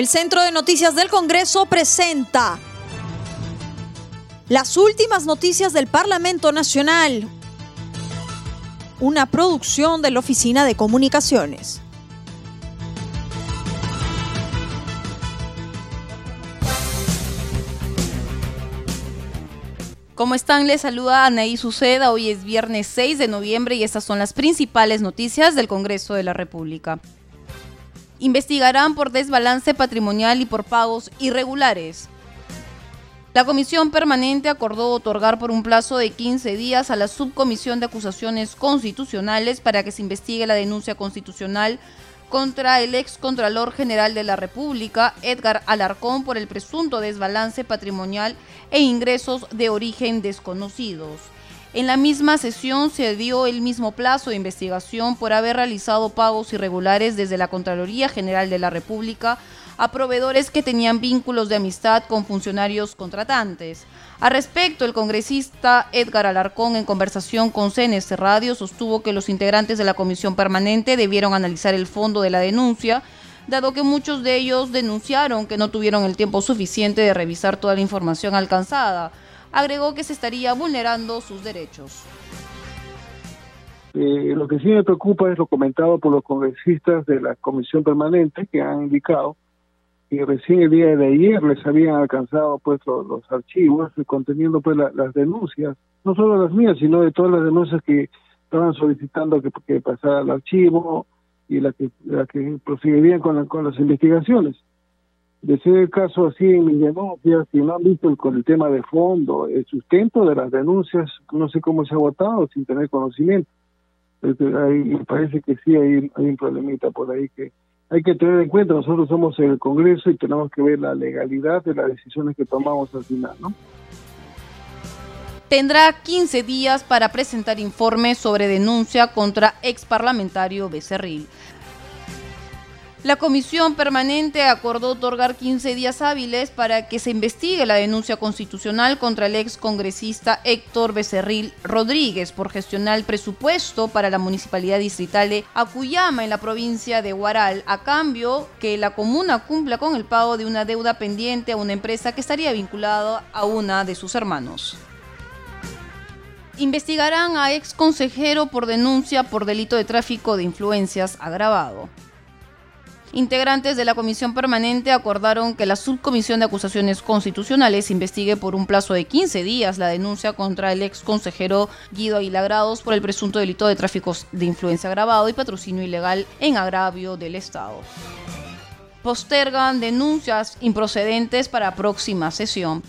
El Centro de Noticias del Congreso presenta las últimas noticias del Parlamento Nacional, una producción de la Oficina de Comunicaciones. ¿Cómo están? Les saluda Anaí Suceda. Hoy es viernes 6 de noviembre y estas son las principales noticias del Congreso de la República. Investigarán por desbalance patrimonial y por pagos irregulares. La Comisión Permanente acordó otorgar por un plazo de 15 días a la Subcomisión de Acusaciones Constitucionales para que se investigue la denuncia constitucional contra el ex Contralor General de la República, Edgar Alarcón, por el presunto desbalance patrimonial e ingresos de origen desconocidos. En la misma sesión se dio el mismo plazo de investigación por haber realizado pagos irregulares desde la Contraloría General de la República a proveedores que tenían vínculos de amistad con funcionarios contratantes. Al respecto, el congresista Edgar Alarcón, en conversación con CNS Radio, sostuvo que los integrantes de la comisión permanente debieron analizar el fondo de la denuncia, dado que muchos de ellos denunciaron que no tuvieron el tiempo suficiente de revisar toda la información alcanzada. Agregó que se estaría vulnerando sus derechos. Eh, lo que sí me preocupa es lo comentado por los congresistas de la comisión permanente que han indicado y recién el día de ayer les habían alcanzado pues los, archivos conteniendo pues las denuncias, no solo las mías, sino de todas las denuncias que estaban solicitando que, que pasara al archivo y la que la que proseguirían con, con las investigaciones. De ser el caso así en mis si no han visto con el tema de fondo, el sustento de las denuncias, no sé cómo se ha votado sin tener conocimiento. Ahí, parece que sí hay, hay un problemita por ahí que hay que tener en cuenta, nosotros somos el Congreso y tenemos que ver la legalidad de las decisiones que tomamos al final, ¿no? Tendrá 15 días para presentar informes sobre denuncia contra ex parlamentario Becerril. La comisión permanente acordó otorgar 15 días hábiles para que se investigue la denuncia constitucional contra el ex congresista Héctor Becerril Rodríguez por gestionar el presupuesto para la municipalidad distrital de Acuyama en la provincia de Huaral, a cambio que la comuna cumpla con el pago de una deuda pendiente a una empresa que estaría vinculada a una de sus hermanos investigarán a ex consejero por denuncia por delito de tráfico de influencias agravado. Integrantes de la comisión permanente acordaron que la subcomisión de acusaciones constitucionales investigue por un plazo de 15 días la denuncia contra el ex consejero Guido Aguilagrados por el presunto delito de tráfico de influencia agravado y patrocinio ilegal en agravio del Estado. Postergan denuncias improcedentes para próxima sesión.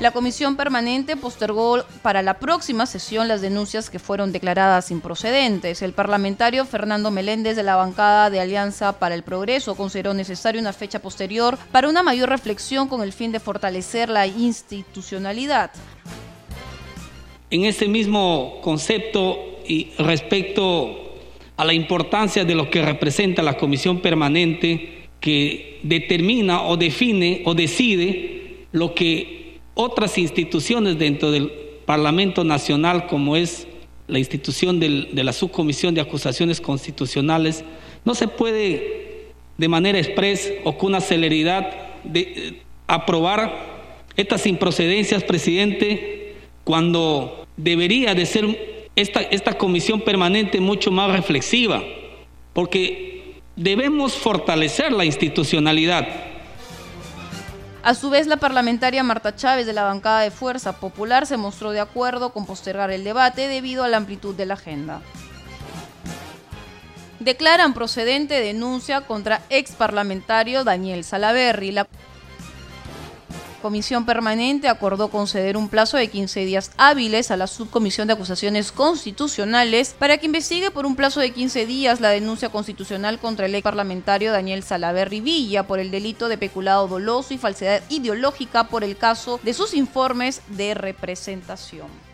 La comisión permanente postergó para la próxima sesión las denuncias que fueron declaradas improcedentes. El parlamentario Fernando Meléndez de la bancada de Alianza para el Progreso consideró necesaria una fecha posterior para una mayor reflexión con el fin de fortalecer la institucionalidad. En ese mismo concepto y respecto a la importancia de lo que representa la comisión permanente que determina o define o decide lo que otras instituciones dentro del Parlamento Nacional, como es la institución de la Subcomisión de Acusaciones Constitucionales, no se puede de manera express o con una celeridad eh, aprobar estas improcedencias, presidente, cuando debería de ser esta, esta comisión permanente mucho más reflexiva, porque debemos fortalecer la institucionalidad a su vez, la parlamentaria Marta Chávez de la bancada de Fuerza Popular se mostró de acuerdo con postergar el debate debido a la amplitud de la agenda. Declaran procedente denuncia contra ex parlamentario Daniel Salaverri. La comisión permanente acordó conceder un plazo de 15 días hábiles a la subcomisión de acusaciones constitucionales para que investigue por un plazo de 15 días la denuncia constitucional contra el ex parlamentario Daniel Salaverri Villa por el delito de peculado doloso y falsedad ideológica por el caso de sus informes de representación.